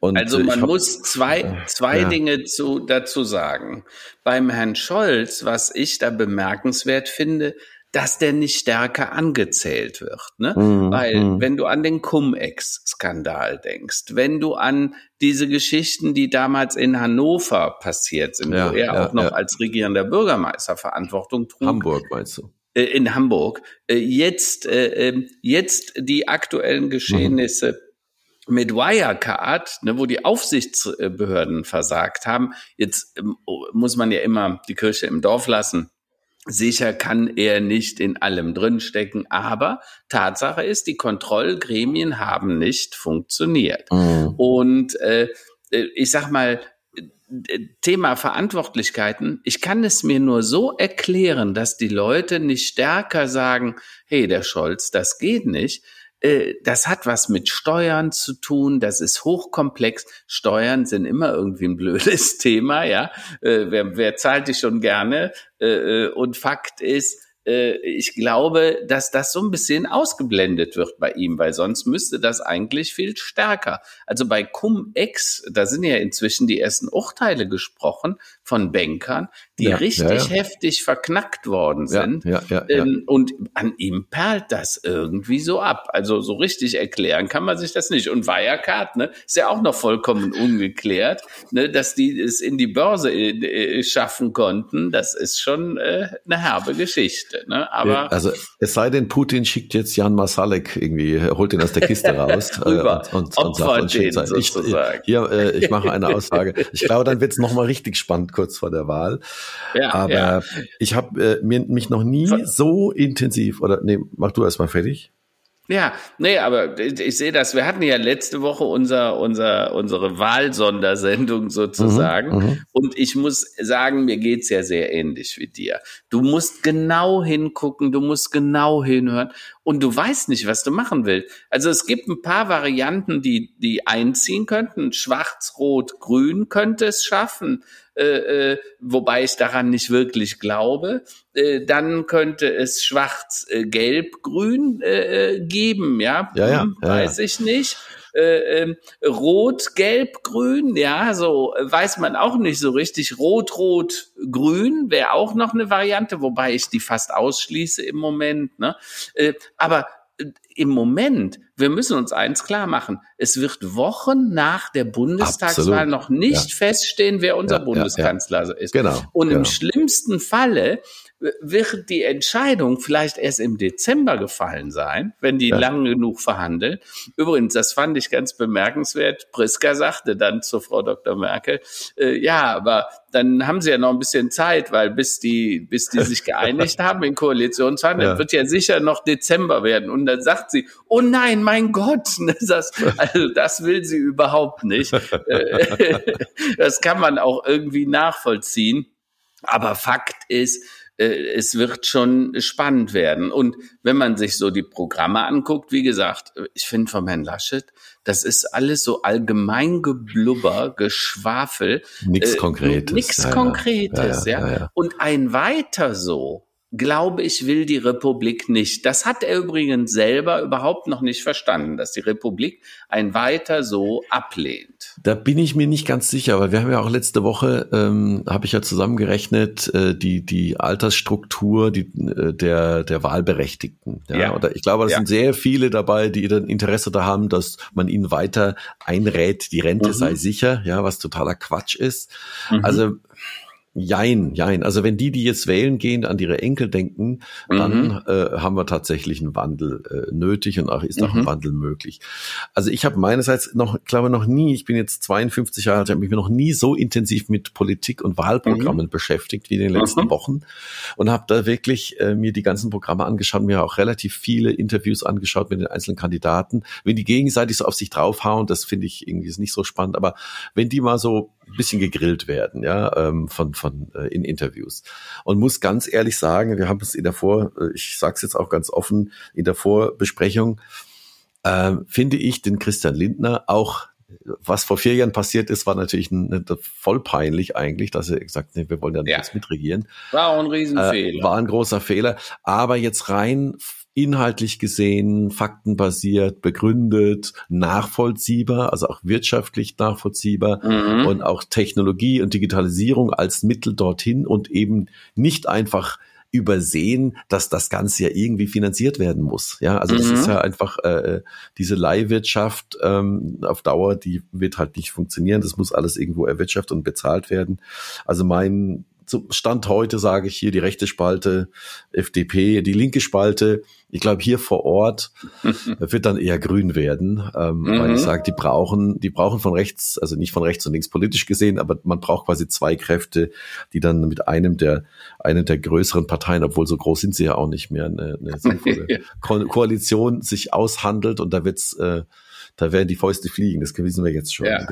Und also äh, man hab, muss zwei, zwei ja. Dinge zu, dazu sagen. Beim Herrn Scholz, was ich da bemerkenswert finde, dass der nicht stärker angezählt wird. Ne? Mhm. Weil mhm. wenn du an den Cum-Ex-Skandal denkst, wenn du an diese Geschichten, die damals in Hannover passiert sind, ja, wo er ja, auch noch ja. als regierender Bürgermeister Verantwortung trug. Hamburg meinst du? Äh, in Hamburg. Äh, jetzt, ähm, jetzt die aktuellen Geschehnisse. Mhm mit Wirecard, ne, wo die Aufsichtsbehörden versagt haben, jetzt ähm, muss man ja immer die Kirche im Dorf lassen. Sicher kann er nicht in allem drinstecken, aber Tatsache ist, die Kontrollgremien haben nicht funktioniert. Mhm. Und äh, ich sag mal, Thema Verantwortlichkeiten, ich kann es mir nur so erklären, dass die Leute nicht stärker sagen, hey, der Scholz, das geht nicht, äh, das hat was mit Steuern zu tun, das ist hochkomplex. Steuern sind immer irgendwie ein blödes Thema, ja. Äh, wer, wer zahlt die schon gerne? Äh, und Fakt ist, ich glaube, dass das so ein bisschen ausgeblendet wird bei ihm, weil sonst müsste das eigentlich viel stärker. Also bei Cum-Ex, da sind ja inzwischen die ersten Urteile gesprochen, von Bankern, die ja, richtig ja, heftig verknackt worden sind. Ähm, und an ihm perlt das irgendwie so ab. Also so richtig erklären kann man sich das nicht. Und Wirecard, ne, ist ja auch noch vollkommen ungeklärt, ne, dass die es in die Börse äh, schaffen konnten. Das ist schon äh, eine herbe Geschichte. Ne? Aber also es sei denn, Putin schickt jetzt Jan Masalek irgendwie, holt ihn aus der Kiste raus äh, und, und, und sagt, und den, ich, hier, äh, ich mache eine Aussage. Ich glaube, dann wird es nochmal richtig spannend kurz vor der Wahl. Ja, Aber ja. ich habe äh, mir, mich noch nie so intensiv, oder nee, mach du erst mal fertig. Ja, nee, aber ich, ich sehe das. Wir hatten ja letzte Woche unser, unser, unsere Wahlsondersendung sozusagen. Mhm, mhm, und ich muss sagen, mir geht's ja sehr ähnlich wie dir. Du musst genau hingucken, du musst genau hinhören und du weißt nicht, was du machen willst. Also es gibt ein paar Varianten, die, die einziehen könnten. Schwarz, Rot, Grün könnte es schaffen äh, äh, wobei ich daran nicht wirklich glaube. Äh, dann könnte es schwarz, äh, äh, äh geben, ja, ja, ja, hm, ja weiß ja. ich nicht. Äh, ähm, rot, gelb, grün, ja, so weiß man auch nicht so richtig. Rot, rot, grün wäre auch noch eine Variante, wobei ich die fast ausschließe im Moment. Ne? Äh, aber im Moment, wir müssen uns eins klar machen, es wird Wochen nach der Bundestagswahl Absolut. noch nicht ja. feststehen, wer unser ja, Bundeskanzler ja, ist. Genau. Und genau. im schlimmsten Falle wird die Entscheidung vielleicht erst im Dezember gefallen sein, wenn die ja. lang genug verhandeln. Übrigens, das fand ich ganz bemerkenswert. Priska sagte dann zu Frau Dr. Merkel, äh, ja, aber dann haben sie ja noch ein bisschen Zeit, weil bis die, bis die sich geeinigt haben in Koalitionsverhandlungen, ja. wird ja sicher noch Dezember werden. Und dann sagt sie, oh nein, mein Gott, das, also das will sie überhaupt nicht. das kann man auch irgendwie nachvollziehen. Aber Fakt ist, äh, es wird schon spannend werden. Und wenn man sich so die Programme anguckt, wie gesagt, ich finde vom Herrn Laschet, das ist alles so allgemein geblubber, Geschwafel. Nichts äh, Konkretes. Nichts ja, Konkretes, ja, ja. ja. Und ein weiter so glaube ich, will die Republik nicht. Das hat er übrigens selber überhaupt noch nicht verstanden, dass die Republik ein weiter so ablehnt. Da bin ich mir nicht ganz sicher, weil wir haben ja auch letzte Woche, ähm, habe ich ja zusammengerechnet, äh, die, die Altersstruktur die, äh, der, der Wahlberechtigten. Ja? ja. Oder ich glaube, es ja. sind sehr viele dabei, die dann Interesse da haben, dass man ihnen weiter einrät, die Rente mhm. sei sicher, ja, was totaler Quatsch ist. Mhm. Also Jein, jein. Also wenn die, die jetzt wählen gehen, an ihre Enkel denken, dann mhm. äh, haben wir tatsächlich einen Wandel äh, nötig und auch ist auch mhm. ein Wandel möglich. Also ich habe meinerseits noch, glaube noch nie, ich bin jetzt 52 Jahre alt, habe mich noch nie so intensiv mit Politik und Wahlprogrammen mhm. beschäftigt wie in den letzten mhm. Wochen und habe da wirklich äh, mir die ganzen Programme angeschaut, mir auch relativ viele Interviews angeschaut mit den einzelnen Kandidaten. Wenn die gegenseitig so auf sich draufhauen, das finde ich irgendwie ist nicht so spannend, aber wenn die mal so bisschen gegrillt werden, ja, ähm, von, von äh, in Interviews. Und muss ganz ehrlich sagen, wir haben es in der Vor, äh, ich sage es jetzt auch ganz offen, in der Vorbesprechung, äh, finde ich den Christian Lindner auch was vor vier Jahren passiert ist, war natürlich voll peinlich eigentlich, dass er gesagt hat, nee, wir wollen ja nicht ja. mitregieren. War ein Riesenfehler. Äh, war ein großer Fehler. Aber jetzt rein inhaltlich gesehen, faktenbasiert, begründet, nachvollziehbar, also auch wirtschaftlich nachvollziehbar mhm. und auch Technologie und Digitalisierung als Mittel dorthin und eben nicht einfach übersehen, dass das Ganze ja irgendwie finanziert werden muss. Ja, also das ist mhm. ja einfach äh, diese Leihwirtschaft ähm, auf Dauer, die wird halt nicht funktionieren. Das muss alles irgendwo erwirtschaftet und bezahlt werden. Also mein zum Stand heute sage ich hier die rechte Spalte FDP, die linke Spalte. Ich glaube hier vor Ort wird dann eher grün werden, ähm, mhm. weil ich sage, die brauchen, die brauchen von rechts, also nicht von rechts und links politisch gesehen, aber man braucht quasi zwei Kräfte, die dann mit einem der einer der größeren Parteien, obwohl so groß sind sie ja auch nicht mehr, eine, eine sinnvolle Ko Koalition sich aushandelt und da wird's äh, da werden die Fäuste fliegen. Das wissen wir jetzt schon. Ja.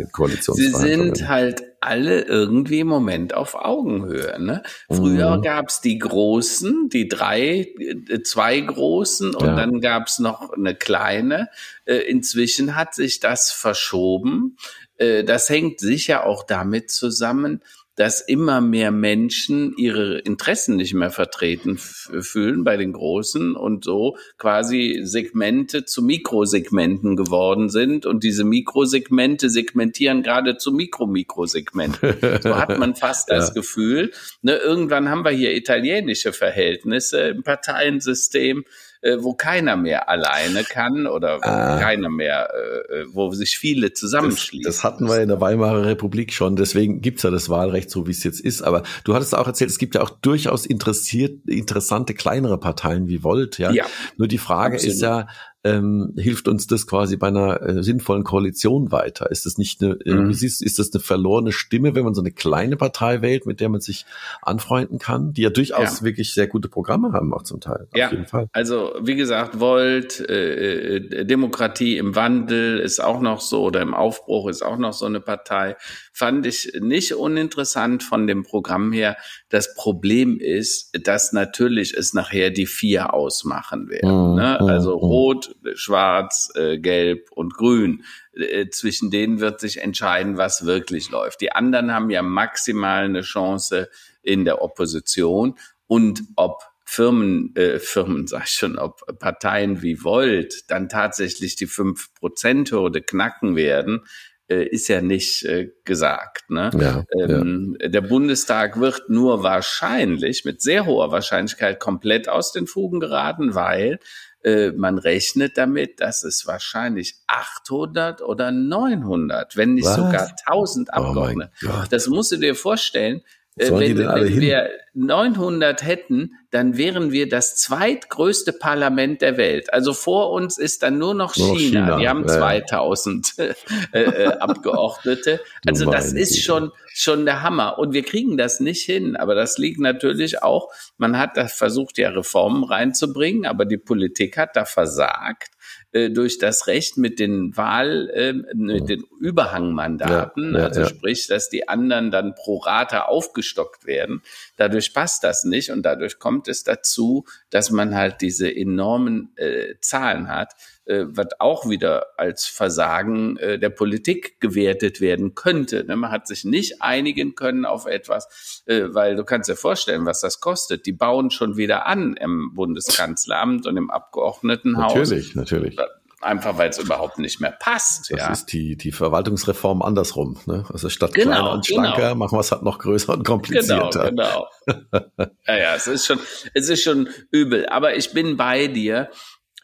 Sie sind halt alle irgendwie im Moment auf Augenhöhe. Ne? Früher mhm. gab's die Großen, die drei, äh, zwei Großen und ja. dann gab's noch eine kleine. Äh, inzwischen hat sich das verschoben. Äh, das hängt sicher auch damit zusammen, dass immer mehr Menschen ihre Interessen nicht mehr vertreten fühlen bei den Großen und so quasi Segmente zu Mikrosegmenten geworden sind und diese Mikrosegmente segmentieren gerade zu Mikro-Mikrosegmenten. So hat man fast das ja. Gefühl. Ne, irgendwann haben wir hier italienische Verhältnisse im Parteiensystem äh, wo keiner mehr alleine kann oder ah. keiner mehr, äh, äh, wo sich viele zusammenschließen. Das, das hatten wir in der Weimarer Republik schon, deswegen gibt's ja das Wahlrecht so, wie es jetzt ist. Aber du hattest auch erzählt, es gibt ja auch durchaus interessiert, interessante kleinere Parteien wie Volt. Ja. ja Nur die Frage Absolut. ist ja, ähm, hilft uns das quasi bei einer äh, sinnvollen Koalition weiter? Ist das nicht eine, äh, mhm. siehst, ist das eine verlorene Stimme, wenn man so eine kleine Partei wählt, mit der man sich anfreunden kann, die ja durchaus ja. wirklich sehr gute Programme haben, auch zum Teil. ja, also wie gesagt, Volt, äh, äh, Demokratie im Wandel ist auch noch so oder im Aufbruch ist auch noch so eine Partei. Fand ich nicht uninteressant von dem Programm her. Das Problem ist, dass natürlich es nachher die vier ausmachen werden. Mhm. Ne? Also mhm. Rot, Schwarz, äh, Gelb und Grün. Äh, zwischen denen wird sich entscheiden, was wirklich läuft. Die anderen haben ja maximal eine Chance in der Opposition und ob Firmen, äh, Firmen sag ich schon, ob Parteien wie Volt dann tatsächlich die 5%-Hürde knacken werden, äh, ist ja nicht äh, gesagt. Ne? Ja, ähm, ja. Der Bundestag wird nur wahrscheinlich, mit sehr hoher Wahrscheinlichkeit, komplett aus den Fugen geraten, weil äh, man rechnet damit, dass es wahrscheinlich 800 oder 900, wenn nicht Was? sogar 1000 Abgeordnete. Oh das musst du dir vorstellen. Äh, wenn, wenn wir 900 hätten, dann wären wir das zweitgrößte Parlament der Welt. Also vor uns ist dann nur noch China. China. Die haben 2000 äh, äh, Abgeordnete. Also das ist schon, schon der Hammer. Und wir kriegen das nicht hin. Aber das liegt natürlich auch, man hat da versucht, ja Reformen reinzubringen, aber die Politik hat da versagt. Äh, durch das Recht mit den Wahl, äh, mit den Überhangmandaten, ja, ja, also ja. sprich, dass die anderen dann pro Rata aufgestockt werden. Dadurch passt das nicht und dadurch kommt es dazu, dass man halt diese enormen äh, Zahlen hat äh, was auch wieder als Versagen äh, der Politik gewertet werden könnte. Ne? Man hat sich nicht einigen können auf etwas, äh, weil du kannst dir vorstellen, was das kostet. Die bauen schon wieder an im Bundeskanzleramt und im Abgeordnetenhaus. Natürlich, natürlich. Einfach weil es überhaupt nicht mehr passt. Das ja. ist die, die Verwaltungsreform andersrum. Ne? Also statt genau, kleiner und schlanker genau. machen wir es halt noch größer und komplizierter. Genau, genau. ja, ja, es ist schon, es ist schon übel. Aber ich bin bei dir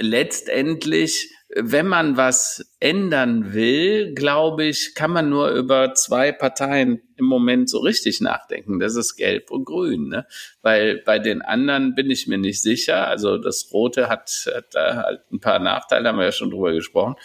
letztendlich, wenn man was ändern will, glaube ich, kann man nur über zwei Parteien im Moment so richtig nachdenken. Das ist Gelb und Grün. Ne? Weil bei den anderen bin ich mir nicht sicher. Also das Rote hat, hat da halt ein paar Nachteile, haben wir ja schon drüber gesprochen.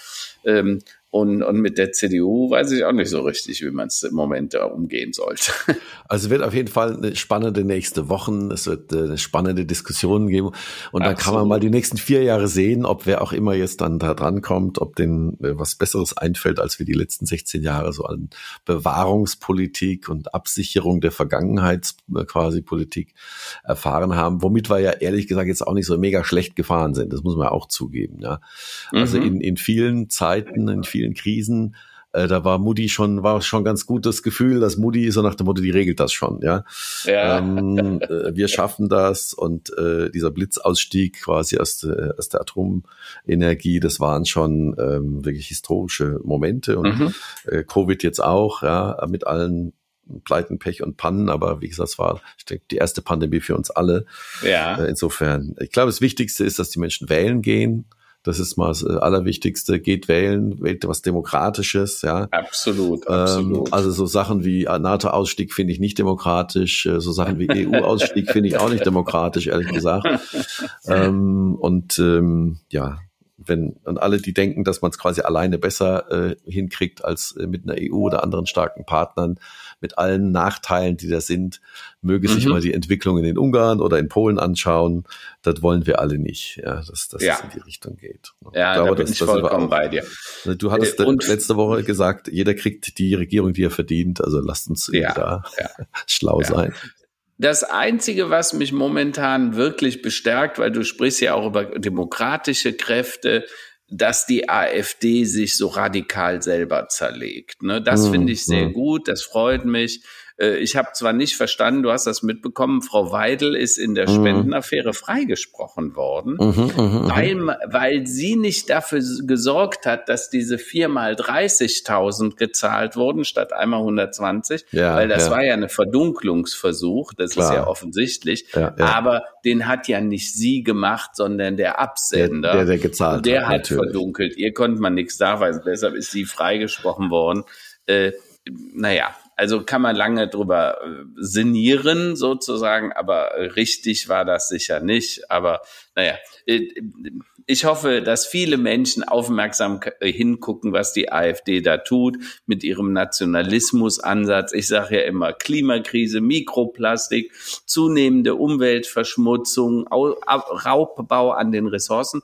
Ähm, und, und mit der CDU weiß ich auch nicht so richtig, wie man es im Moment da umgehen sollte. Also wird auf jeden Fall eine spannende nächste Wochen. Es wird äh, eine spannende Diskussion geben. Und dann kann man mal die nächsten vier Jahre sehen, ob wer auch immer jetzt dann da dran kommt, ob denen äh, was Besseres einfällt, als wir die letzten 16 Jahre so an Bewahrungspolitik und Absicherung der Vergangenheits äh, quasi Politik erfahren haben, womit wir ja ehrlich gesagt jetzt auch nicht so mega schlecht gefahren sind. Das muss man auch zugeben. Ja. Also mhm. in, in vielen Zeiten, in vielen vielen Krisen, äh, da war Moody schon, war schon ganz gutes Gefühl, dass Moody so nach dem Motto, die regelt das schon, ja. ja. Ähm, äh, wir schaffen das und äh, dieser Blitzausstieg quasi aus, äh, aus der Atomenergie, das waren schon ähm, wirklich historische Momente und mhm. äh, Covid jetzt auch, ja, mit allen Pleiten, Pech und Pannen, aber wie gesagt, es war, ich denke, die erste Pandemie für uns alle. Ja. Äh, insofern, ich glaube, das Wichtigste ist, dass die Menschen wählen gehen das ist mal das äh, Allerwichtigste. Geht wählen, wählt was Demokratisches, ja. Absolut, ähm, absolut. also so Sachen wie NATO-Ausstieg finde ich nicht demokratisch. Äh, so Sachen wie EU-Ausstieg finde ich auch nicht demokratisch, ehrlich gesagt. ähm, und ähm, ja, wenn und alle, die denken, dass man es quasi alleine besser äh, hinkriegt als äh, mit einer EU oder anderen starken Partnern, mit allen Nachteilen, die da sind, möge mhm. sich mal die Entwicklung in den Ungarn oder in Polen anschauen. Das wollen wir alle nicht, ja, dass, dass ja. es in die Richtung geht. Ja, ich glaube, da bin ich vollkommen bei dir. Ne, du hattest äh, letzte Woche gesagt, jeder kriegt die Regierung, die er verdient. Also lasst uns ja, da schlau sein. Das Einzige, was mich momentan wirklich bestärkt, weil du sprichst ja auch über demokratische Kräfte, dass die AfD sich so radikal selber zerlegt. Ne? Das mhm. finde ich sehr mhm. gut, das freut mich. Äh, ich habe zwar nicht verstanden, du hast das mitbekommen, Frau Weidel ist in der mhm. Spendenaffäre freigesprochen worden, mhm, mhm, mhm, weil, weil sie nicht dafür gesorgt hat, dass diese viermal 30.000 gezahlt wurden statt einmal 120, ja, weil das ja. war ja ein Verdunklungsversuch, das Klar. ist ja offensichtlich, ja, aber den hat ja nicht sie gemacht, sondern der Absender. Der, der, der gezahlt hat. Der hat verdunkelt. Ihr konnte man nichts nachweisen, deshalb ist sie freigesprochen worden. Äh, naja, also kann man lange drüber äh, sinnieren sozusagen, aber richtig war das sicher nicht. Aber naja, äh, ich hoffe, dass viele Menschen aufmerksam äh, hingucken, was die AfD da tut mit ihrem Nationalismusansatz. Ich sage ja immer Klimakrise, Mikroplastik, zunehmende Umweltverschmutzung, Raubbau an den Ressourcen.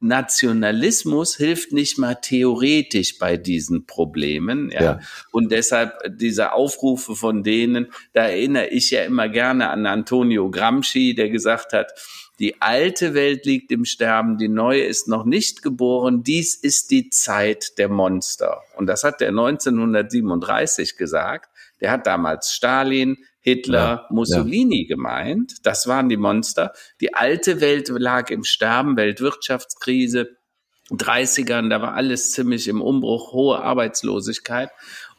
Nationalismus hilft nicht mal theoretisch bei diesen Problemen. Ja. ja. Und deshalb diese Aufrufe von denen, da erinnere ich ja immer gerne an Antonio Gramsci, der gesagt hat, die alte Welt liegt im Sterben, die neue ist noch nicht geboren. Dies ist die Zeit der Monster. Und das hat er 1937 gesagt. Der hat damals Stalin, Hitler, ja, Mussolini ja. gemeint. Das waren die Monster. Die alte Welt lag im Sterben, Weltwirtschaftskrise, 30ern, da war alles ziemlich im Umbruch, hohe Arbeitslosigkeit.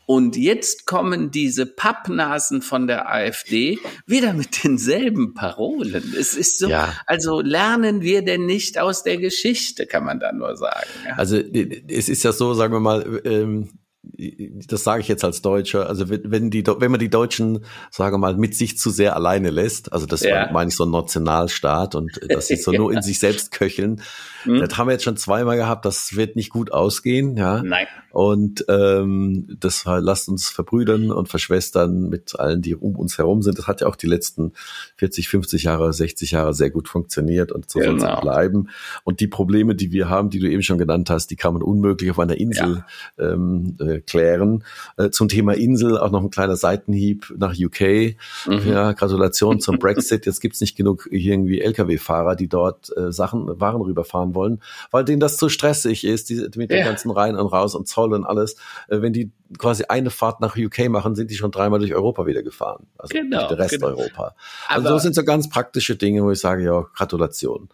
Und jetzt kommen diese Pappnasen von der AfD wieder mit denselben Parolen. Es ist so, ja. also lernen wir denn nicht aus der Geschichte, kann man da nur sagen. Also es ist ja so, sagen wir mal, ähm, das sage ich jetzt als Deutscher, also wenn, die, wenn man die Deutschen, sagen wir mal, mit sich zu sehr alleine lässt, also das ja. meine ich so ein Nationalstaat und dass sie so nur in sich selbst köcheln, mhm. das haben wir jetzt schon zweimal gehabt, das wird nicht gut ausgehen, ja. Nein. Und ähm, das lasst uns verbrüdern und verschwestern mit allen, die um uns herum sind. Das hat ja auch die letzten 40, 50 Jahre, 60 Jahre sehr gut funktioniert und so genau. soll es bleiben. Und die Probleme, die wir haben, die du eben schon genannt hast, die kann man unmöglich auf einer Insel ja. ähm, äh, klären. Äh, zum Thema Insel auch noch ein kleiner Seitenhieb nach UK. Mhm. Ja, Gratulation zum Brexit. Jetzt gibt's nicht genug irgendwie Lkw-Fahrer, die dort äh, Sachen, Waren rüberfahren wollen, weil denen das zu stressig ist, die, mit ja. den ganzen Rein und Raus und Zoll Zoll und alles, äh, wenn die quasi eine Fahrt nach UK machen, sind die schon dreimal durch Europa wieder gefahren. Also genau, durch Rest genau. Europa. Also das sind so ganz praktische Dinge, wo ich sage, ja, Gratulation.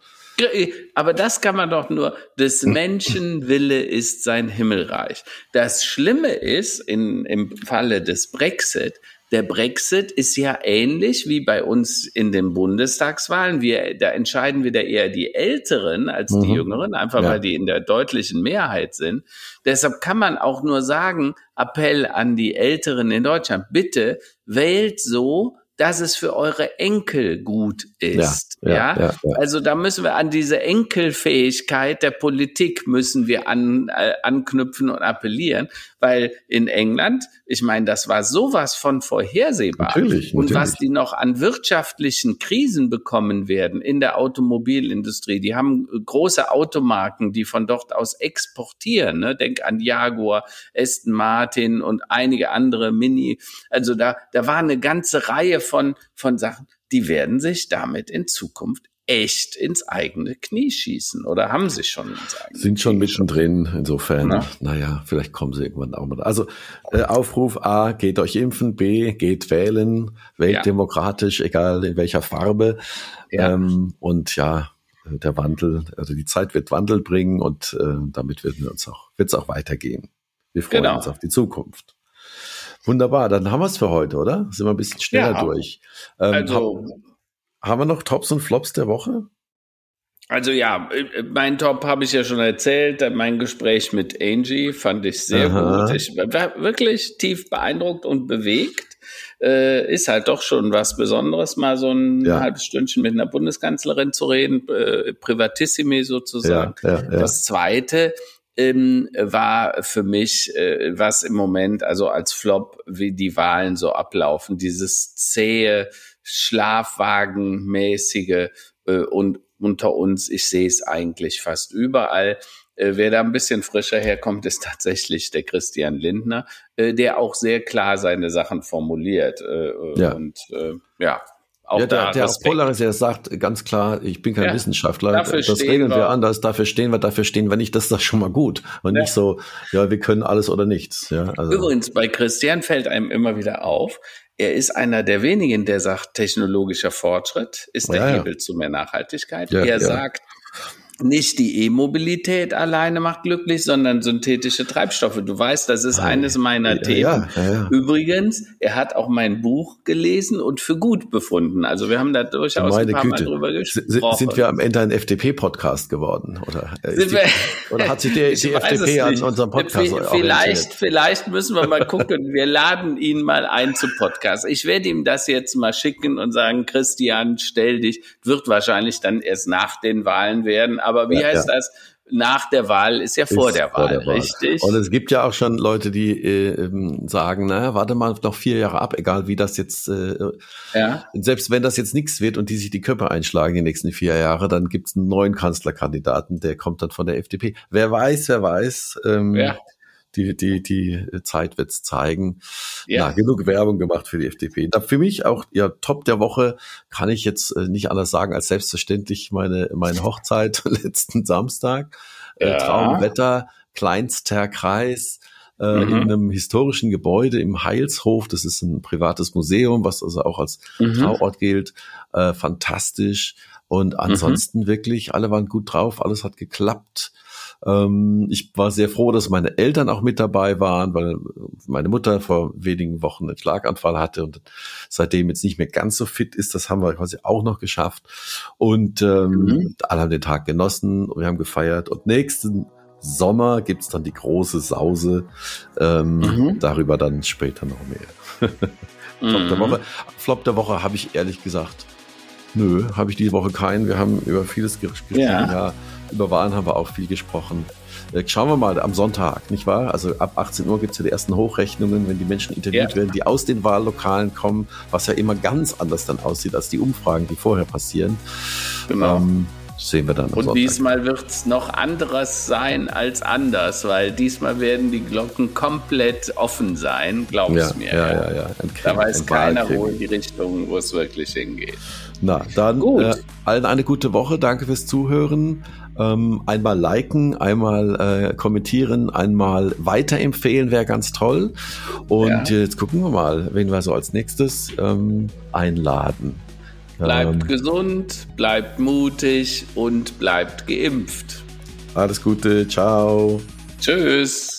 Aber das kann man doch nur, des Menschen Wille ist sein Himmelreich. Das Schlimme ist, in, im Falle des Brexit, der Brexit ist ja ähnlich wie bei uns in den Bundestagswahlen. Wir, da entscheiden wieder eher die Älteren als mhm. die Jüngeren, einfach ja. weil die in der deutlichen Mehrheit sind. Deshalb kann man auch nur sagen, Appell an die Älteren in Deutschland, bitte wählt so, dass es für eure Enkel gut ist. Ja, ja, ja? ja, also da müssen wir an diese Enkelfähigkeit der Politik müssen wir an, äh, anknüpfen und appellieren, weil in England, ich meine, das war sowas von vorhersehbar. Natürlich, und was die noch an wirtschaftlichen Krisen bekommen werden in der Automobilindustrie, die haben große Automarken, die von dort aus exportieren. Ne? Denk an Jaguar, Aston Martin und einige andere Mini. Also da, da war eine ganze Reihe von, von Sachen, die werden sich damit in Zukunft echt ins eigene Knie schießen oder haben sie schon ins eigene Sind schon mittendrin, insofern, ja. naja, vielleicht kommen sie irgendwann auch mal. Also äh, Aufruf A, geht euch impfen, B, geht wählen, wählt ja. demokratisch, egal in welcher Farbe. Ja. Ähm, und ja, der Wandel, also die Zeit wird Wandel bringen und äh, damit wird es uns auch, wird's auch weitergehen. Wir freuen genau. uns auf die Zukunft. Wunderbar, dann haben wir es für heute, oder? Sind wir ein bisschen schneller ja. durch. Ähm, also, haben wir noch Tops und Flops der Woche? Also ja, äh, mein Top habe ich ja schon erzählt. Mein Gespräch mit Angie fand ich sehr Aha. gut. Ich war wirklich tief beeindruckt und bewegt. Äh, ist halt doch schon was Besonderes, mal so ein ja. halbes Stündchen mit einer Bundeskanzlerin zu reden, äh, privatissimi sozusagen. Ja, ja, das Zweite ähm, war für mich, äh, was im Moment also als Flop, wie die Wahlen so ablaufen, dieses zähe, Schlafwagenmäßige äh, und unter uns, ich sehe es eigentlich fast überall. Äh, wer da ein bisschen frischer herkommt, ist tatsächlich der Christian Lindner, äh, der auch sehr klar seine Sachen formuliert. Äh, ja. Und äh, ja, Auch ja, der, der polarisiert sagt ganz klar, ich bin kein ja, Wissenschaftler, das regeln wir. wir anders, dafür stehen wir, dafür stehen wir nicht, das ist doch schon mal gut. Und ja. nicht so, ja, wir können alles oder nichts. Ja, also. Übrigens, bei Christian fällt einem immer wieder auf, er ist einer der wenigen, der sagt, technologischer Fortschritt ist der ja, Hebel zu mehr Nachhaltigkeit. er sagt, nicht die E-Mobilität alleine macht glücklich, sondern synthetische Treibstoffe. Du weißt, das ist ah, eines meiner ja, Themen. Ja, ja, Übrigens, er hat auch mein Buch gelesen und für gut befunden. Also wir haben da durchaus Meine ein paar Güte. Mal drüber gesprochen. Sind wir am Ende ein FDP-Podcast geworden? Oder, äh, die, oder hat sich die, die FDP an unserem Podcast Vielleicht, vielleicht müssen wir mal gucken. wir laden ihn mal ein zum Podcast. Ich werde ihm das jetzt mal schicken und sagen, Christian, stell dich. Wird wahrscheinlich dann erst nach den Wahlen werden aber wie ja, heißt ja. das? Nach der Wahl ist ja vor, ist der, vor Wahl, der, Wahl, richtig? Und es gibt ja auch schon Leute, die äh, ähm, sagen, naja, warte mal noch vier Jahre ab, egal wie das jetzt, äh, ja. selbst wenn das jetzt nichts wird und die sich die Köpfe einschlagen die nächsten vier Jahre, dann gibt es einen neuen Kanzlerkandidaten, der kommt dann von der FDP. Wer weiß, wer weiß. Ähm, ja die, die, die Zeit wird's zeigen. Ja. Na, genug Werbung gemacht für die FDP. Da für mich auch, ja, Top der Woche kann ich jetzt äh, nicht anders sagen als selbstverständlich meine, meine Hochzeit letzten Samstag. Äh, ja. Äh, Traumwetter, kleinster Kreis. Äh, mhm. in einem historischen Gebäude im Heilshof. Das ist ein privates Museum, was also auch als mhm. Trauort gilt. Äh, fantastisch. Und mhm. ansonsten mhm. wirklich, alle waren gut drauf, alles hat geklappt. Ähm, ich war sehr froh, dass meine Eltern auch mit dabei waren, weil meine Mutter vor wenigen Wochen einen Schlaganfall hatte und seitdem jetzt nicht mehr ganz so fit ist. Das haben wir quasi auch noch geschafft. Und ähm, mhm. alle haben den Tag genossen und wir haben gefeiert. Und nächsten Sommer gibt's dann die große Sause. Ähm, mhm. Darüber dann später noch mehr. Flop mhm. der Woche. Flop der Woche habe ich ehrlich gesagt. Nö, habe ich diese Woche keinen. Wir haben über vieles gesprochen. Ja. ja. Über Wahlen haben wir auch viel gesprochen. Äh, schauen wir mal am Sonntag, nicht wahr? Also ab 18 Uhr gibt es ja die ersten Hochrechnungen, wenn die Menschen interviewt ja. werden, die aus den Wahllokalen kommen, was ja immer ganz anders dann aussieht als die Umfragen, die vorher passieren. Genau. Ähm, sehen wir dann. Und Sonntag. diesmal wird es noch anderes sein als anders, weil diesmal werden die Glocken komplett offen sein, glaub ja, mir. Ja, ja, ja. Krieg, da weiß keiner, wo in die Richtung, wo es wirklich hingeht. Na, dann äh, allen eine gute Woche. Danke fürs Zuhören. Ähm, einmal liken, einmal äh, kommentieren, einmal weiterempfehlen wäre ganz toll. Und ja. jetzt gucken wir mal, wen wir so als nächstes ähm, einladen. Bleibt ähm, gesund, bleibt mutig und bleibt geimpft. Alles Gute, ciao. Tschüss.